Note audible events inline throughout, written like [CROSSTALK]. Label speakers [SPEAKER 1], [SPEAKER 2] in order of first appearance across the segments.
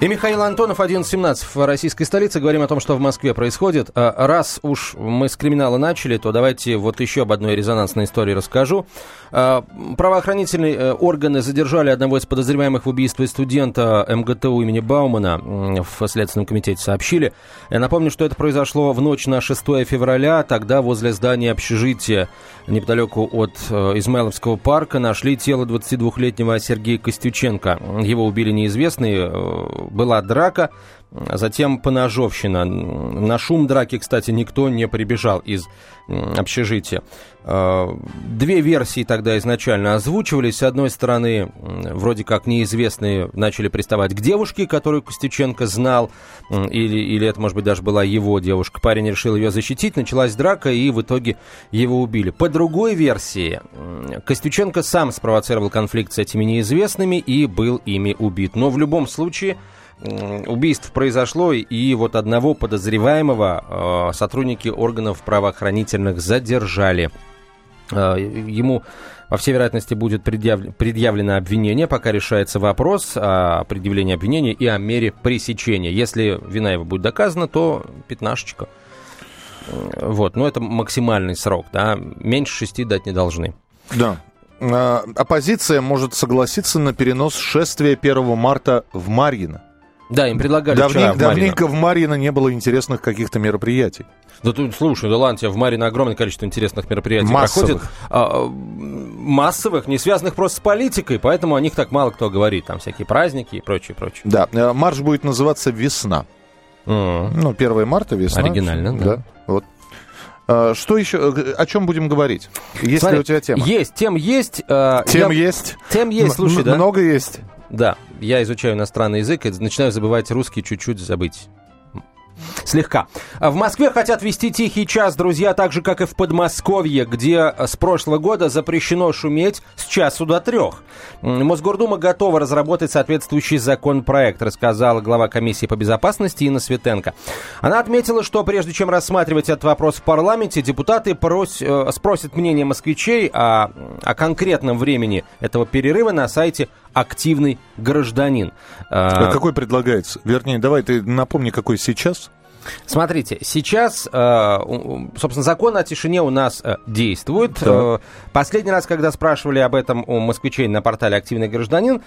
[SPEAKER 1] И Михаил Антонов, 11.17 в российской столице. Говорим о том, что в Москве происходит. А, раз уж мы с криминала начали, то давайте вот еще об одной резонансной истории расскажу. А, правоохранительные э, органы задержали одного из подозреваемых в убийстве студента МГТУ имени Баумана. В Следственном комитете сообщили. Я напомню, что это произошло в ночь на 6 февраля. Тогда возле здания общежития неподалеку от э, Измайловского парка нашли тело 22-летнего Сергея Костюченко. Его убили неизвестные э, была драка, затем поножовщина. На шум драки, кстати, никто не прибежал из общежития. А, две версии тогда изначально озвучивались. С одной стороны, вроде как неизвестные начали приставать к девушке, которую Костюченко знал, или, или это, может быть, даже была его девушка. Парень решил ее защитить, началась драка, и в итоге его убили. По другой версии, Костюченко сам спровоцировал конфликт с этими неизвестными и был ими убит. Но в любом случае убийств произошло, и вот одного подозреваемого э, сотрудники органов правоохранительных задержали. Э, ему, по всей вероятности, будет предъявлено, предъявлено обвинение, пока решается вопрос о предъявлении обвинения и о мере пресечения. Если вина его будет доказана, то пятнашечка. Вот, но это максимальный срок, да, меньше шести дать не должны.
[SPEAKER 2] Да. Оппозиция может согласиться на перенос шествия 1 марта в Марьино.
[SPEAKER 1] Да, им предлагали
[SPEAKER 2] Давненько,
[SPEAKER 1] вчера в
[SPEAKER 2] давненько в Марьино не было интересных каких-то мероприятий.
[SPEAKER 1] Да тут, слушай, да ладно, тебе в Марино огромное количество интересных мероприятий
[SPEAKER 2] массовых.
[SPEAKER 1] проходит. А, массовых, не связанных просто с политикой, поэтому о них так мало кто говорит. Там всякие праздники и прочее, прочее.
[SPEAKER 2] Да, э, марш будет называться «Весна». Mm. Ну, 1 марта, весна.
[SPEAKER 1] Оригинально, да. да.
[SPEAKER 2] Вот. А, что еще? О чем будем говорить? Есть Смотри, ли у тебя тема?
[SPEAKER 1] Есть, тем есть. Э,
[SPEAKER 2] тем я... есть.
[SPEAKER 1] Тем есть, слушай, М- да?
[SPEAKER 2] Много есть.
[SPEAKER 1] Да, я изучаю иностранный язык и начинаю забывать русский чуть-чуть забыть. Слегка. В Москве хотят вести тихий час, друзья, так же, как и в Подмосковье, где с прошлого года запрещено шуметь с часу до трех. Мосгордума готова разработать соответствующий законопроект, рассказала глава комиссии по безопасности Инна Светенко. Она отметила, что прежде чем рассматривать этот вопрос в парламенте, депутаты прос, э, спросят мнение москвичей о, о конкретном времени этого перерыва на сайте «Активный гражданин».
[SPEAKER 2] А какой предлагается? Вернее, давай ты напомни, какой сейчас.
[SPEAKER 1] Смотрите, сейчас, э, собственно, закон о тишине у нас э, действует. Да. Э, последний раз, когда спрашивали об этом у москвичей на портале «Активный гражданин»,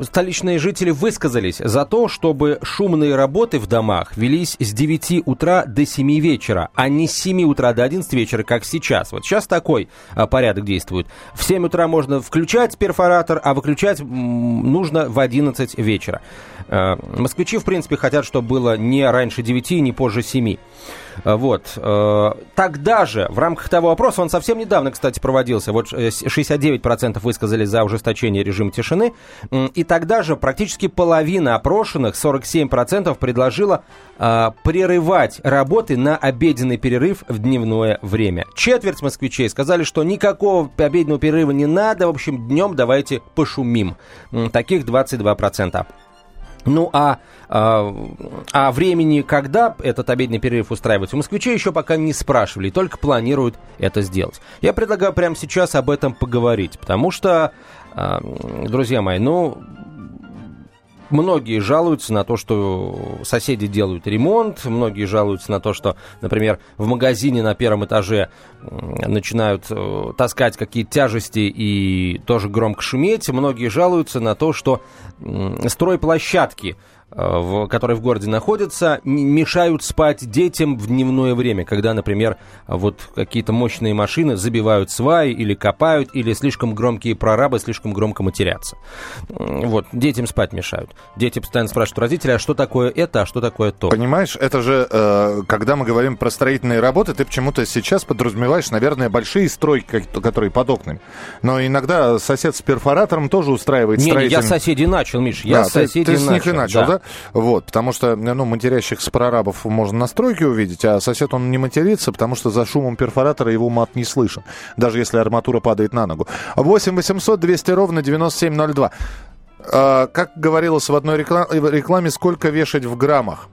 [SPEAKER 1] столичные жители высказались за то, чтобы шумные работы в домах велись с 9 утра до 7 вечера, а не с 7 утра до 11 вечера, как сейчас. Вот сейчас такой порядок действует. В 7 утра можно включать перфоратор, а выключать нужно в 11 вечера. Москвичи, в принципе, хотят, чтобы было не раньше 9 и не позже 7. Э, вот. Э, тогда же, в рамках того опроса, он совсем недавно, кстати, проводился, вот 69% высказали за ужесточение режима тишины, и тогда же практически половина опрошенных, 47%, предложила э, прерывать работы на обеденный перерыв в дневное время. Четверть москвичей сказали, что никакого обеденного перерыва не надо, в общем, днем давайте пошумим. Таких 22%. Ну а, а, а времени, когда этот обеденный перерыв устраивать, у москвичей еще пока не спрашивали, только планируют это сделать. Я предлагаю прямо сейчас об этом поговорить, потому что, а, друзья мои, ну, Многие жалуются на то, что соседи делают ремонт, многие жалуются на то, что, например, в магазине на первом этаже начинают э, таскать какие-то тяжести и тоже громко шуметь, многие жалуются на то, что стройплощадки Э, в, которые в городе находятся, мешают спать детям в дневное время, когда, например, вот какие-то мощные машины забивают сваи или копают, или слишком громкие прорабы слишком громко матерятся. Вот, детям спать мешают. Дети постоянно спрашивают родителей, а что такое это, а что такое то.
[SPEAKER 2] Понимаешь, это же, э, когда мы говорим про строительные работы, ты почему-то сейчас подразумеваешь, наверное, большие стройки, которые под окнами. Но иногда сосед с перфоратором тоже устраивает
[SPEAKER 1] не,
[SPEAKER 2] строительные...
[SPEAKER 1] Не, я соседей начал, Миш, я да, соседей
[SPEAKER 2] ты, ты
[SPEAKER 1] начал.
[SPEAKER 2] с них и начал, да? да? Вот, потому что, ну, матерящихся прорабов можно на стройке увидеть, а сосед, он не матерится, потому что за шумом перфоратора его мат не слышен, даже если арматура падает на ногу. 8 800 200 ровно 9702. А, как говорилось в одной рекламе, сколько вешать в граммах?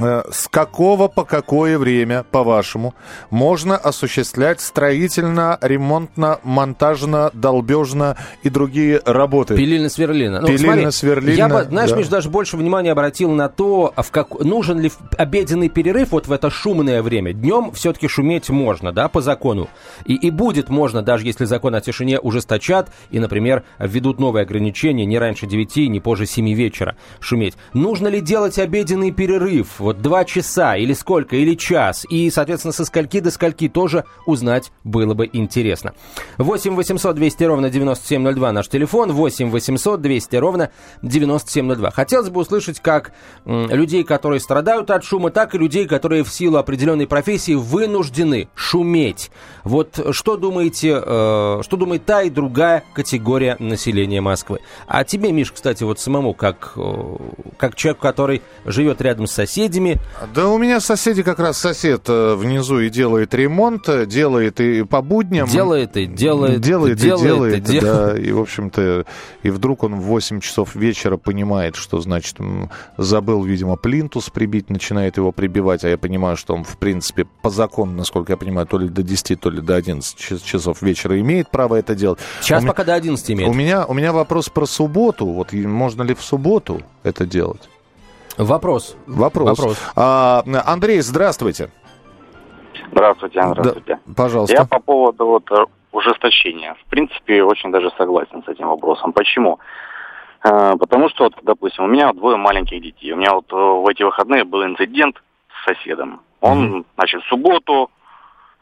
[SPEAKER 2] Э, с какого по какое время, по-вашему, можно осуществлять строительно, ремонтно, монтажно, долбежно и другие работы?
[SPEAKER 1] Пилильно-сверлильно.
[SPEAKER 2] Ну, Пилильно-сверлильно.
[SPEAKER 1] Я бы, знаешь, да. Миш, даже больше внимания обратил на то, в как, нужен ли обеденный перерыв вот в это шумное время. Днем все-таки шуметь можно, да, по закону. И, и будет можно, даже если закон о тишине ужесточат и, например, введут новые ограничения не раньше 9, не позже 7 вечера шуметь. Нужно ли делать обеденный перерыв? Вот два часа или сколько, или час, и, соответственно, со скольки до скольки тоже узнать было бы интересно. 8 800 200 ровно 9702 наш телефон, 8 800 200 ровно 9702. Хотелось бы услышать как людей, которые страдают от шума, так и людей, которые в силу определенной профессии вынуждены шуметь. Вот что думаете, э, что думает та и другая категория населения Москвы? А тебе, Миш, кстати, вот самому, как, э, как человек, который живет рядом с соседями, соседями?
[SPEAKER 2] Да у меня соседи как раз сосед э, внизу и делает ремонт, э, делает и по будням.
[SPEAKER 1] Делает и делает.
[SPEAKER 2] Делает и делает, делает, и делает. да. И, в общем-то, и вдруг он в 8 часов вечера понимает, что, значит, забыл, видимо, плинтус прибить, начинает его прибивать, а я понимаю, что он, в принципе, по закону, насколько я понимаю, то ли до 10, то ли до 11 часов вечера имеет право это делать.
[SPEAKER 1] Сейчас у пока меня, до 11 имеет.
[SPEAKER 2] У меня, у меня вопрос про субботу. Вот можно ли в субботу это делать?
[SPEAKER 1] Вопрос.
[SPEAKER 2] Вопрос. Вопрос. А, Андрей, здравствуйте.
[SPEAKER 3] Здравствуйте, здравствуйте.
[SPEAKER 2] Да, пожалуйста.
[SPEAKER 3] Я по поводу вот э, ужесточения. В принципе, очень даже согласен с этим вопросом. Почему? Э, потому что, вот, допустим, у меня двое маленьких детей. У меня вот э, в эти выходные был инцидент с соседом. Он, mm-hmm. значит, в субботу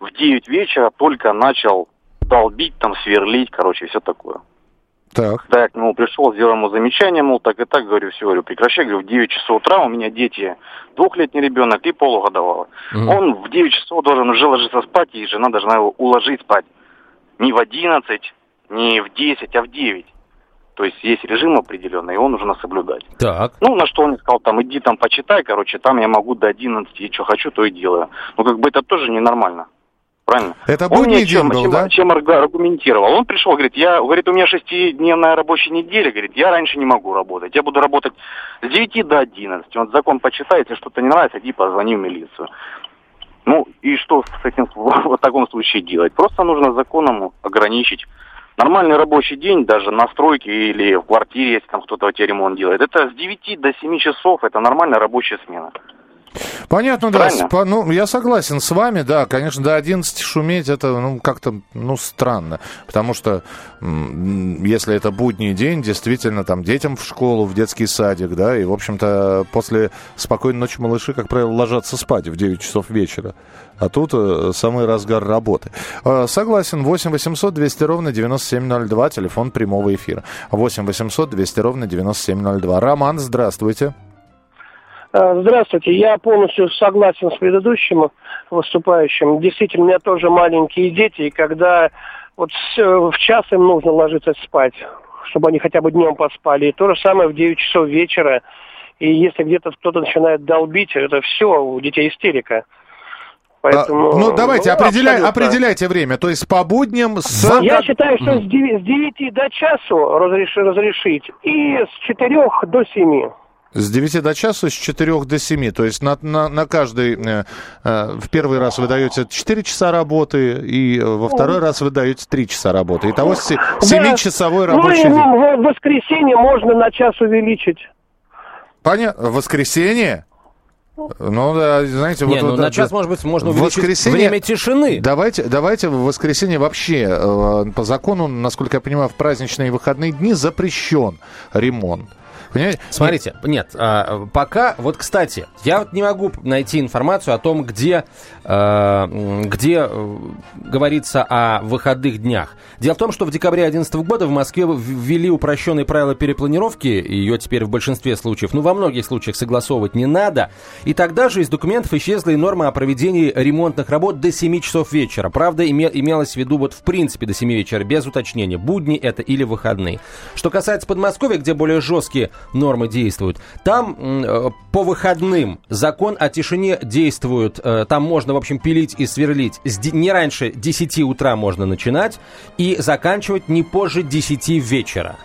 [SPEAKER 3] в 9 вечера только начал долбить, там, сверлить, короче, все такое. Так. Когда я к нему пришел, сделал ему замечание, мол, так и так, говорю, все, говорю, прекращай, говорю, в 9 часов утра у меня дети, двухлетний ребенок и полугодовалый. Угу. Он в 9 часов должен уже ложиться спать, и жена должна его уложить спать. Не в 11, не в 10, а в 9. То есть есть режим определенный, он нужно соблюдать.
[SPEAKER 1] Так.
[SPEAKER 3] Ну, на что он сказал, там, иди там почитай, короче, там я могу до 11, и что хочу, то и делаю. Ну, как бы это тоже ненормально правильно?
[SPEAKER 2] Это будний день чем, был,
[SPEAKER 3] чем,
[SPEAKER 2] да?
[SPEAKER 3] Чем аргументировал? Он пришел, говорит, я, говорит, у меня шестидневная рабочая неделя, говорит, я раньше не могу работать, я буду работать с 9 до 11. Он закон почитай, если что-то не нравится, иди позвони в милицию. Ну, и что с этим [LAUGHS] в таком случае делать? Просто нужно законом ограничить нормальный рабочий день, даже на стройке или в квартире, если там кто-то тебе ремонт делает, это с 9 до 7 часов, это нормальная рабочая смена.
[SPEAKER 2] Понятно, да. По, ну, я согласен с вами, да, конечно, до 11 шуметь это, ну, как-то, ну, странно. Потому что, если это будний день, действительно, там, детям в школу, в детский садик, да, и, в общем-то, после спокойной ночи малыши, как правило, ложатся спать в 9 часов вечера. А тут э, самый разгар работы. Э, согласен, 8 800 200 ровно 9702, телефон прямого эфира. 8 800 200 ровно 9702. Роман, здравствуйте.
[SPEAKER 4] Э, здравствуйте, я полностью согласен с предыдущим выступающим. Действительно, у меня тоже маленькие дети, и когда вот в час им нужно ложиться спать, чтобы они хотя бы днем поспали. И то же самое в 9 часов вечера. И если где-то кто-то начинает долбить, это все, у детей истерика.
[SPEAKER 2] Поэтому, а, ну, давайте, ну, определяй, определяйте время. То есть по будням с...
[SPEAKER 4] Я считаю, что с 9, с 9 до часу разреш, разрешить и с 4 до 7.
[SPEAKER 2] С 9 до часу, с 4 до 7. То есть на, на, на каждый... Э, э, в первый раз вы даете 4 часа работы, и во второй раз вы даете 3 часа работы. Итого 7-часовой да. рабочий ну,
[SPEAKER 4] день. В воскресенье можно на час увеличить.
[SPEAKER 2] Понятно. В воскресенье? Ну, да, знаете,
[SPEAKER 1] Не, вот... ну, да, на час, может быть, можно увеличить воскресенье... время тишины.
[SPEAKER 2] Давайте, давайте в воскресенье вообще, э, по закону, насколько я понимаю, в праздничные выходные дни запрещен ремонт.
[SPEAKER 1] Понимаете? Смотрите, нет, а, пока, вот, кстати, я вот не могу найти информацию о том, где, а, где э, говорится о выходных днях. Дело в том, что в декабре 2011 года в Москве ввели упрощенные правила перепланировки, ее теперь в большинстве случаев, ну, во многих случаях согласовывать не надо, и тогда же из документов исчезла и норма о проведении ремонтных работ до 7 часов вечера. Правда, име, имелось в виду вот в принципе до 7 вечера, без уточнения, будни это или выходные. Что касается Подмосковья, где более жесткие нормы действуют. Там э, по выходным закон о тишине действует. Э, там можно, в общем, пилить и сверлить. Не раньше 10 утра можно начинать и заканчивать не позже 10 вечера.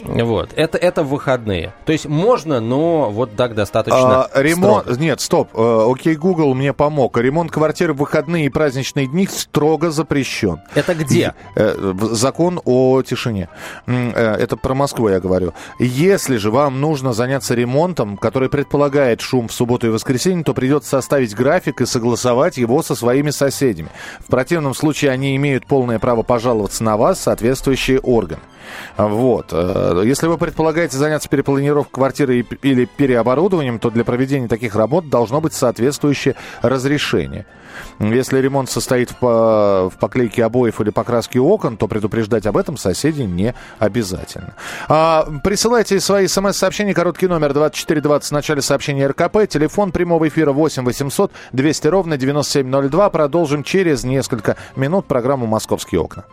[SPEAKER 1] Вот. Это, это выходные. То есть можно, но вот так достаточно
[SPEAKER 2] А, ремонт...
[SPEAKER 1] строго.
[SPEAKER 2] Нет, стоп. Э, Окей, Google мне помог. Ремонт квартиры в выходные и праздничные дни строго запрещен.
[SPEAKER 1] Это где?
[SPEAKER 2] Э, Закон о тишине. Э, Это про Москву я говорю. Если же вам нужно заняться ремонтом, который предполагает шум в субботу и воскресенье, то придется составить график и согласовать его со своими соседями. В противном случае они имеют полное право пожаловаться на вас, соответствующие органы. Вот. Если вы предполагаете заняться перепланировкой квартиры или переоборудованием, то для проведения таких работ должно быть соответствующее разрешение. Если ремонт состоит в, по- в поклейке обоев или покраске окон, то предупреждать об этом соседей не обязательно. А, присылайте свои смс-сообщения, короткий номер 2420 в начале сообщения РКП, телефон прямого эфира 8 800 200 ровно 9702. Продолжим через несколько минут программу «Московские окна».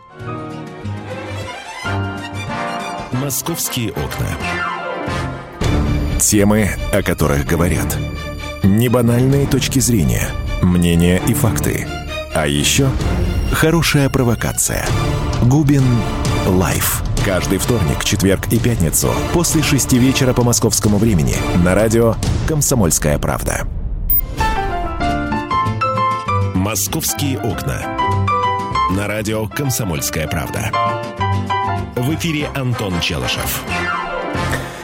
[SPEAKER 5] «Московские окна». Темы, о которых говорят. Небанальные точки зрения, мнения и факты. А еще хорошая провокация. Губин Live. Каждый вторник, четверг и пятницу после шести вечера по московскому времени на радио «Комсомольская правда». «Московские окна». На радио «Комсомольская правда». В эфире Антон Челышев.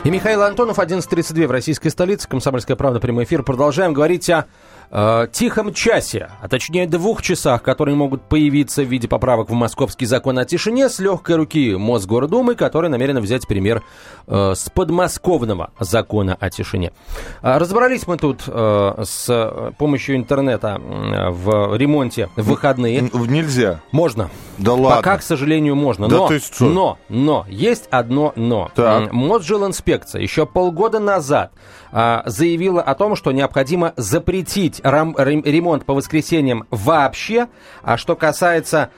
[SPEAKER 1] И Михаил Антонов, 11.32 в российской столице. Комсомольская правда, прямой эфир. Продолжаем говорить о э, тихом часе, а точнее двух часах, которые могут появиться в виде поправок в московский закон о тишине с легкой руки Мосгордумы, которая намерена взять пример э, с подмосковного закона о тишине. А, Разобрались мы тут э, с помощью интернета в ремонте в выходные.
[SPEAKER 2] Нельзя.
[SPEAKER 1] Можно.
[SPEAKER 2] Да ладно.
[SPEAKER 1] Пока, к сожалению, можно.
[SPEAKER 2] Да
[SPEAKER 1] Но,
[SPEAKER 2] ты что?
[SPEAKER 1] но, но, есть одно но.
[SPEAKER 2] Так.
[SPEAKER 1] Мосжилинспекция еще полгода назад заявила о том, что необходимо запретить ремонт по воскресеньям вообще. А что касается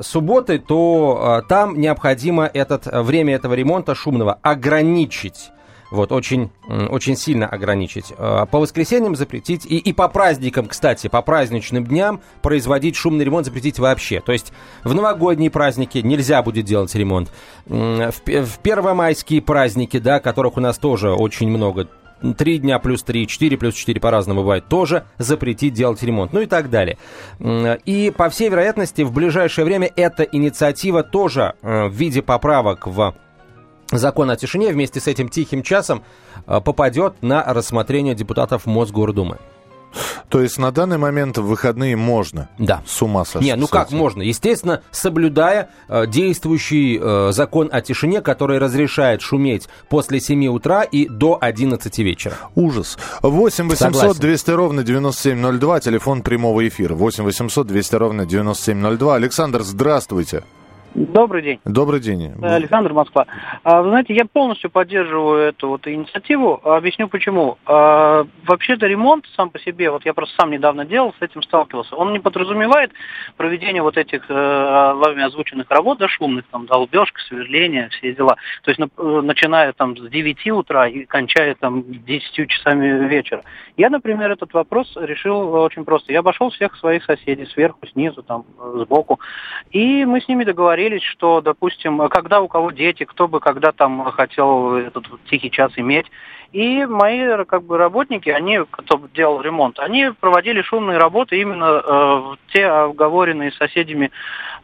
[SPEAKER 1] субботы, то а, там необходимо этот, время этого ремонта шумного ограничить. Вот, очень, очень сильно ограничить. По воскресеньям запретить, и, и по праздникам, кстати, по праздничным дням производить шумный ремонт запретить вообще. То есть в новогодние праздники нельзя будет делать ремонт. В, в первомайские праздники, да, которых у нас тоже очень много, Три дня плюс три, четыре плюс четыре по-разному бывает, тоже запретить делать ремонт, ну и так далее. И, по всей вероятности, в ближайшее время эта инициатива тоже э, в виде поправок в закон о тишине вместе с этим тихим часом э, попадет на рассмотрение депутатов Мосгордумы.
[SPEAKER 2] То есть на данный момент в выходные можно.
[SPEAKER 1] Да.
[SPEAKER 2] С ума сошли.
[SPEAKER 1] Не, ну как можно? Естественно, соблюдая э, действующий э, закон о тишине, который разрешает шуметь после 7 утра и до 11 вечера.
[SPEAKER 2] Ужас. 8 800
[SPEAKER 1] Согласен.
[SPEAKER 2] 200 ровно 9702, телефон прямого эфира. 8 800 200 ровно 9702. Александр, здравствуйте.
[SPEAKER 6] Добрый день.
[SPEAKER 2] Добрый день.
[SPEAKER 6] Александр Москва. А, Вы знаете, я полностью поддерживаю эту вот инициативу. Объясню почему. А, Вообще-то ремонт сам по себе, вот я просто сам недавно делал, с этим сталкивался, он не подразумевает проведение вот этих э, вами озвученных работ, да, шумных, там, долбежка, сверление, все дела. То есть, э, начиная там с 9 утра и кончая там 10 часами вечера. Я, например, этот вопрос решил очень просто. Я обошел всех своих соседей сверху, снизу, там, э, сбоку. И мы с ними договорились, что, допустим, когда у кого дети, кто бы когда там хотел этот тихий час иметь. И мои как бы работники, они, кто делал ремонт, они проводили шумные работы именно э, в те оговоренные соседями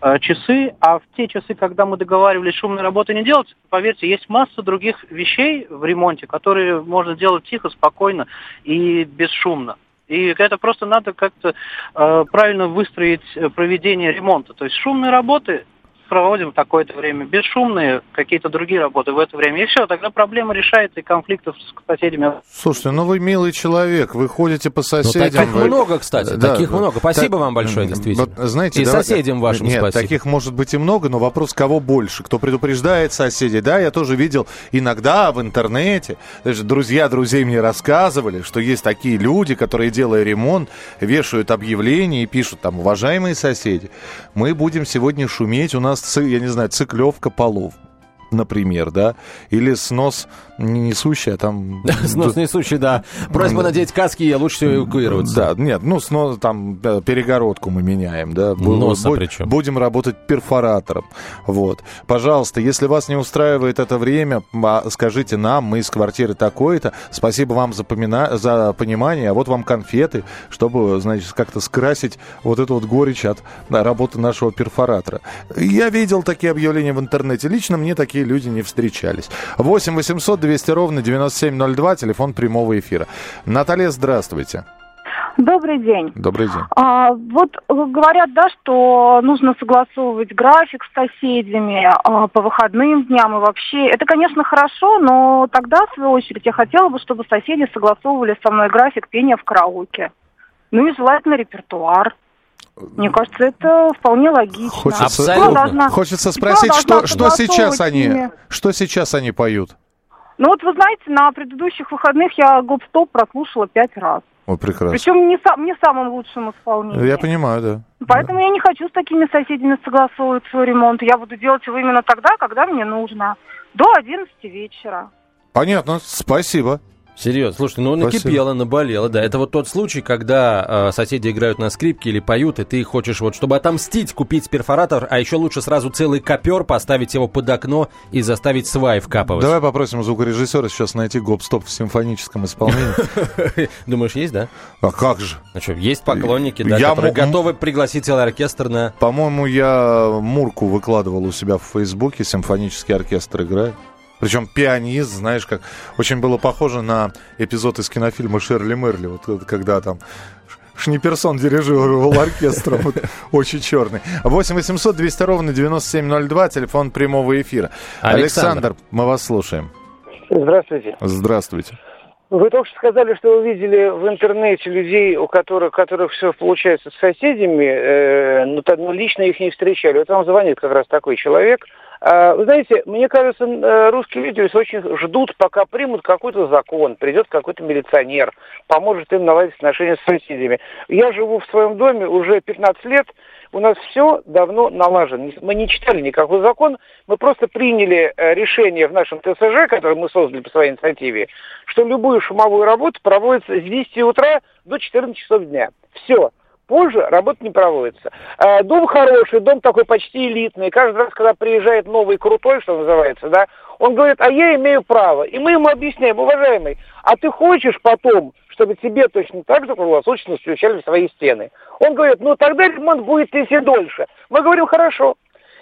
[SPEAKER 6] э, часы, а в те часы, когда мы договаривались шумные работы не делать, поверьте, есть масса других вещей в ремонте, которые можно делать тихо, спокойно и бесшумно. И это просто надо как-то э, правильно выстроить э, проведение ремонта. То есть шумные работы проводим такое-то время, бесшумные какие-то другие работы в это время. И все, тогда проблема решается, и конфликтов с соседями
[SPEAKER 2] Слушайте, ну вы милый человек, вы ходите по
[SPEAKER 1] Ну,
[SPEAKER 2] соседям.
[SPEAKER 1] таких
[SPEAKER 2] вы-
[SPEAKER 1] много, кстати,
[SPEAKER 2] Да,
[SPEAKER 1] таких
[SPEAKER 2] да.
[SPEAKER 1] много. Спасибо
[SPEAKER 2] Так,
[SPEAKER 1] вам большое, действительно.
[SPEAKER 2] вот, знаете,
[SPEAKER 1] И
[SPEAKER 2] давай-
[SPEAKER 1] соседям вашим
[SPEAKER 2] Нет,
[SPEAKER 1] спасибо.
[SPEAKER 2] таких может быть и много, но вопрос, кого больше. Кто предупреждает соседей. Да, я тоже видел иногда в интернете, даже друзья друзей мне рассказывали, что есть такие люди, которые, делая ремонт, вешают объявления и пишут там, уважаемые соседи, мы будем сегодня шуметь, у нас, я не знаю, циклевка полов. Например, да, или снос не несущий, а там... [LAUGHS]
[SPEAKER 1] Снос несущий, да. Просьба надеть каски, и лучше всего эвакуироваться.
[SPEAKER 2] Да, нет, ну, снос, там, э, перегородку мы меняем, да.
[SPEAKER 1] Носа причем.
[SPEAKER 2] Будем работать перфоратором, вот. Пожалуйста, если вас не устраивает это время, а, скажите нам, мы из квартиры такой-то, спасибо вам за, помина- за понимание, а вот вам конфеты, чтобы, значит, как-то скрасить вот эту вот горечь от работы нашего перфоратора. Я видел такие объявления в интернете, лично мне такие люди не встречались. 8 800 200 ровно 9702, телефон прямого эфира. Наталья, здравствуйте.
[SPEAKER 7] Добрый день.
[SPEAKER 2] Добрый день.
[SPEAKER 7] А, вот говорят, да, что нужно согласовывать график с соседями а, по выходным дням и вообще. Это, конечно, хорошо, но тогда, в свою очередь, я хотела бы, чтобы соседи согласовывали со мной график пения в караоке. Ну и желательно репертуар. Мне кажется, это вполне логично.
[SPEAKER 2] Хочется,
[SPEAKER 1] Абсолютно.
[SPEAKER 7] Должна-
[SPEAKER 2] хочется спросить, что, что сейчас они, что сейчас они поют?
[SPEAKER 7] Ну вот вы знаете, на предыдущих выходных я гоп-стоп прослушала пять раз.
[SPEAKER 2] Ой, прекрасно.
[SPEAKER 7] Причем не, сам, не самым лучшим исполнением.
[SPEAKER 2] Я понимаю, да.
[SPEAKER 7] Поэтому я не хочу с такими соседями согласовывать свой ремонт. Я буду делать его именно тогда, когда мне нужно. До 11 вечера.
[SPEAKER 2] Понятно, спасибо.
[SPEAKER 1] Серьезно, слушайте, ну накипело, наболело, да. Это вот тот случай, когда э, соседи играют на скрипке или поют, и ты хочешь вот, чтобы отомстить, купить перфоратор, а еще лучше сразу целый копер, поставить его под окно и заставить сваи вкапывать.
[SPEAKER 2] Давай попросим звукорежиссера сейчас найти гоп-стоп в симфоническом исполнении. [LAUGHS]
[SPEAKER 1] Думаешь, есть, да?
[SPEAKER 2] А как же?
[SPEAKER 1] Ну что, есть поклонники, да,
[SPEAKER 2] Я
[SPEAKER 1] которые готовы пригласить целый оркестр на...
[SPEAKER 2] По-моему, я Мурку выкладывал у себя в Фейсбуке, симфонический оркестр играет. Причем пианист, знаешь, как очень было похоже на эпизод из кинофильма Шерли Мерли, вот это когда там Шниперсон дирижировал [LAUGHS] оркестром, вот, очень черный. 8 800 200 ровно 9702, телефон прямого эфира.
[SPEAKER 1] Александр.
[SPEAKER 2] Александр, мы вас слушаем.
[SPEAKER 4] Здравствуйте.
[SPEAKER 2] Здравствуйте.
[SPEAKER 4] Вы только что сказали, что вы видели в интернете людей, у которых, которых все получается с соседями, э, но, так, ну, лично их не встречали. Вот вам звонит как раз такой человек. А, вы знаете, мне кажется, э, русские люди очень ждут, пока примут какой-то закон, придет какой-то милиционер, поможет им наладить отношения с соседями. Я живу в своем доме уже 15 лет, у нас все давно налажено. Мы не читали никакой закон, мы просто приняли э, решение в нашем ТСЖ, которое мы создали по своей инициативе, что любую шумовую работу проводится с 10 утра до 14 часов дня. Все. Позже работа не проводится. Э, Дом хороший, дом такой почти элитный. Каждый раз, когда приезжает новый крутой, что называется, да, он говорит, а я имею право. И мы ему объясняем, уважаемый, а ты хочешь потом, чтобы тебе точно так же круглосуточно в свои стены? Он говорит, ну тогда ремонт будет идти дольше. Мы говорим, хорошо.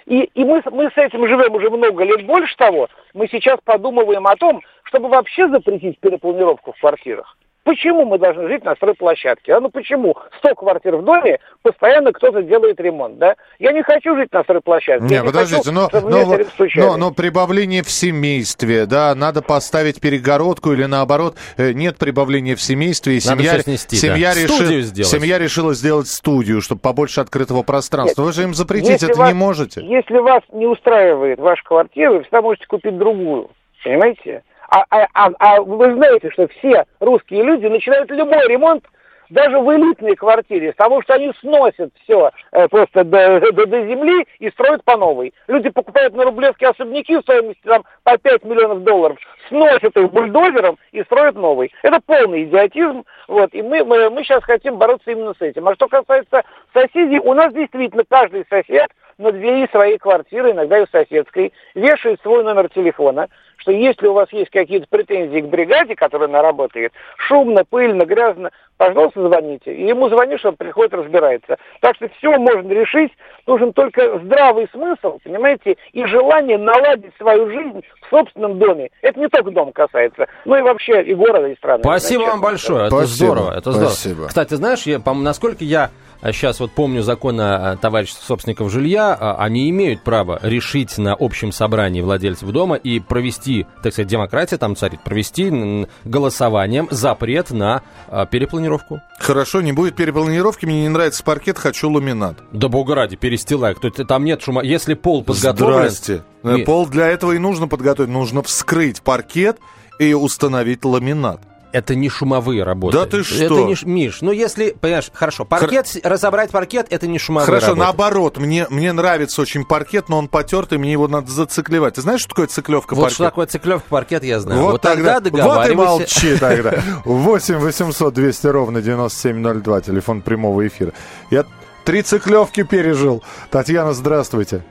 [SPEAKER 4] И, и мы, мы с этим живем уже много лет. Больше того, мы сейчас подумываем о том, чтобы вообще запретить перепланировку в квартирах. Почему мы должны жить на стройплощадке? А ну почему? 100 квартир в доме, постоянно кто-то делает ремонт, да? Я не хочу жить на стройплощадке.
[SPEAKER 2] Не,
[SPEAKER 4] Я
[SPEAKER 2] подождите,
[SPEAKER 4] хочу,
[SPEAKER 2] но, но, но, но прибавление в семействе, да, надо поставить перегородку или наоборот, э, нет прибавления в семействе, и
[SPEAKER 1] Надо
[SPEAKER 2] семья,
[SPEAKER 1] снести,
[SPEAKER 2] семья,
[SPEAKER 1] да.
[SPEAKER 2] реши-
[SPEAKER 1] сделать.
[SPEAKER 2] семья решила сделать студию, чтобы побольше открытого пространства. Вы же им запретить это
[SPEAKER 4] вас-
[SPEAKER 2] не можете.
[SPEAKER 4] Если вас не устраивает ваша квартира, вы всегда можете купить другую. Понимаете? А, а, а, а вы знаете, что все русские люди начинают любой ремонт даже в элитной квартире, с того, что они сносят все просто до, до, до земли и строят по новой. Люди покупают на Рублевке особняки стоимостью там, по 5 миллионов долларов, сносят их бульдозером и строят новый. Это полный идиотизм, вот, и мы, мы, мы сейчас хотим бороться именно с этим. А что касается соседей, у нас действительно каждый сосед на двери своей квартиры, иногда и в соседской, вешает свой номер телефона, что если у вас есть какие-то претензии к бригаде, которая она работает, шумно, пыльно, грязно, пожалуйста, звоните. И ему звонишь, он приходит, разбирается. Так что все можно решить, нужен только здравый смысл, понимаете, и желание наладить свою жизнь в собственном доме. Это не только дом касается, но и вообще и города, и страны.
[SPEAKER 1] Спасибо вам большое, это
[SPEAKER 2] Спасибо,
[SPEAKER 1] здорово, это здорово.
[SPEAKER 2] спасибо.
[SPEAKER 1] Кстати, знаешь, я, по- насколько я сейчас вот помню закон о товариществе собственников жилья, а, они имеют право решить на общем собрании владельцев дома и провести, так сказать, демократия там царит, провести голосованием запрет на а, перепланировку.
[SPEAKER 2] Хорошо, не будет перепланировки, мне не нравится паркет, хочу ламинат.
[SPEAKER 1] Да бога ради, перестилай, там нет шума. Если пол подготовлен...
[SPEAKER 2] Здрасте.
[SPEAKER 1] И-
[SPEAKER 2] Пол для этого и нужно подготовить. Нужно вскрыть паркет и установить ламинат.
[SPEAKER 1] Это не шумовые работы.
[SPEAKER 2] Да ты что?
[SPEAKER 1] Это не, Миш, ну если, понимаешь, хорошо, паркет, с- разобрать паркет, это не шумовые
[SPEAKER 2] Хорошо,
[SPEAKER 1] работы.
[SPEAKER 2] наоборот, мне, мне нравится очень паркет, но он потертый, мне его надо зациклевать. Ты знаешь, что такое циклевка
[SPEAKER 1] Вот
[SPEAKER 2] паркета?
[SPEAKER 1] что такое циклевка паркет, я знаю.
[SPEAKER 2] Вот,
[SPEAKER 1] Вот, тогда
[SPEAKER 2] Вот и
[SPEAKER 1] договаривайся.
[SPEAKER 2] молчи тогда. 8 800 200 ровно 9702, телефон прямого эфира. Я три циклевки пережил. Татьяна, здравствуйте.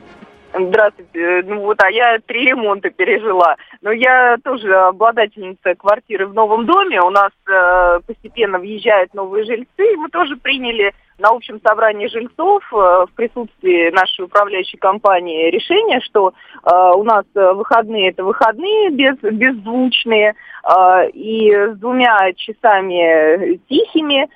[SPEAKER 8] Здравствуйте. Ну вот, а я три ремонта пережила. Но я тоже обладательница квартиры в новом доме. У нас э, постепенно въезжают новые жильцы. И мы тоже приняли на общем собрании жильцов э, в присутствии нашей управляющей компании решение, что э, у нас э, выходные это выходные без, беззвучные и с двумя часами тихими.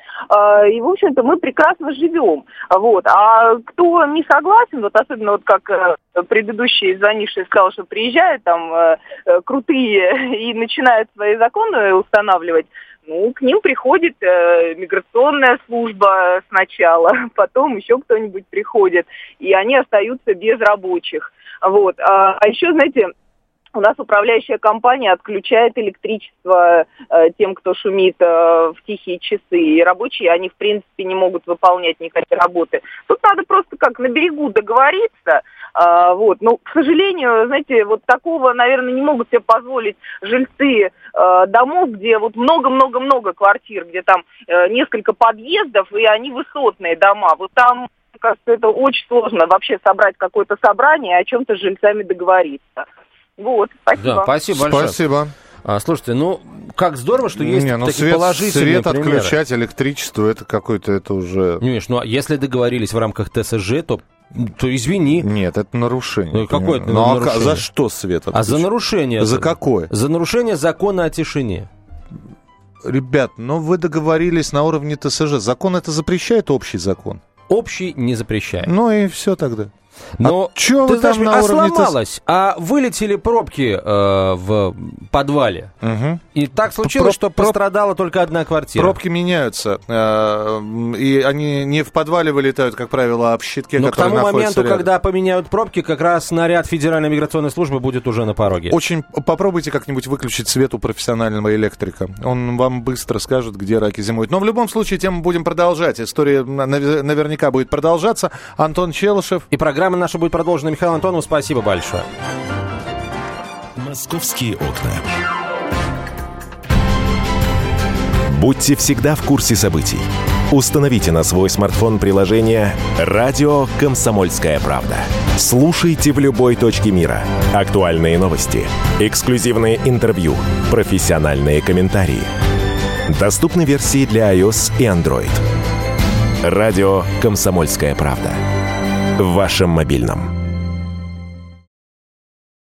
[SPEAKER 8] И, в общем-то, мы прекрасно живем. Вот. А кто не согласен, вот особенно вот как предыдущий звонивший сказал, что приезжают там крутые [LAUGHS] и начинают свои законы устанавливать, ну, к ним приходит э, миграционная служба сначала, [LAUGHS] потом еще кто-нибудь приходит, и они остаются без рабочих. Вот. А, а еще, знаете, у нас управляющая компания отключает электричество э, тем, кто шумит э, в тихие часы. И рабочие, они, в принципе, не могут выполнять никакие работы. Тут надо просто как на берегу договориться. А, вот. Но, к сожалению, знаете, вот такого, наверное, не могут себе позволить жильцы э, домов, где вот много-много-много квартир, где там э, несколько подъездов, и они высотные дома. Вот там, кажется, это очень сложно вообще собрать какое-то собрание и о чем-то с жильцами договориться. Вот, спасибо.
[SPEAKER 1] Да, спасибо большое.
[SPEAKER 2] Спасибо.
[SPEAKER 1] А, слушайте, ну, как здорово, что есть
[SPEAKER 2] Не, ну
[SPEAKER 1] такие
[SPEAKER 2] свет,
[SPEAKER 1] положительные
[SPEAKER 2] свет
[SPEAKER 1] примеры.
[SPEAKER 2] отключать, электричество, это какой-то, это уже...
[SPEAKER 1] Миш, ну, а если договорились в рамках ТСЖ, то, то извини.
[SPEAKER 2] Нет, это нарушение.
[SPEAKER 1] Ну, какое это
[SPEAKER 2] Ну, а
[SPEAKER 1] нарушение?
[SPEAKER 2] за что свет
[SPEAKER 1] А за нарушение...
[SPEAKER 2] За какое?
[SPEAKER 1] За нарушение закона о тишине.
[SPEAKER 2] Ребят, ну вы договорились на уровне ТСЖ. Закон это запрещает, общий закон.
[SPEAKER 1] Общий не запрещает.
[SPEAKER 2] Ну и все тогда.
[SPEAKER 1] Но
[SPEAKER 2] а чё
[SPEAKER 1] ты
[SPEAKER 2] вы там
[SPEAKER 1] знаешь,
[SPEAKER 2] на
[SPEAKER 1] а
[SPEAKER 2] уровне
[SPEAKER 1] сломалось, а вылетели пробки э, в подвале.
[SPEAKER 2] Мгм.
[SPEAKER 1] И так случилось,
[SPEAKER 2] Проб-
[SPEAKER 1] что пострадала только одна квартира.
[SPEAKER 2] Пробки меняются, э, и они не в подвале вылетают, как правило, а в щитке,
[SPEAKER 1] Но к
[SPEAKER 2] который
[SPEAKER 1] тому
[SPEAKER 2] находится
[SPEAKER 1] моменту,
[SPEAKER 2] рядом.
[SPEAKER 1] когда поменяют пробки, как раз наряд Федеральной миграционной службы будет уже на пороге.
[SPEAKER 2] Очень попробуйте как-нибудь выключить свет у профессионального электрика. Он вам быстро скажет, где раки зимуют. Но в любом случае тему будем продолжать. История на- наве- наверняка будет продолжаться. Антон Челышев.
[SPEAKER 1] И программа наша будет продолжена. Михаил Антонов, спасибо большое.
[SPEAKER 5] Московские окна. Будьте всегда в курсе событий. Установите на свой смартфон приложение «Радио Комсомольская правда». Слушайте в любой точке мира. Актуальные новости, эксклюзивные интервью, профессиональные комментарии. Доступны версии для iOS и Android. «Радио Комсомольская правда». В вашем мобильном.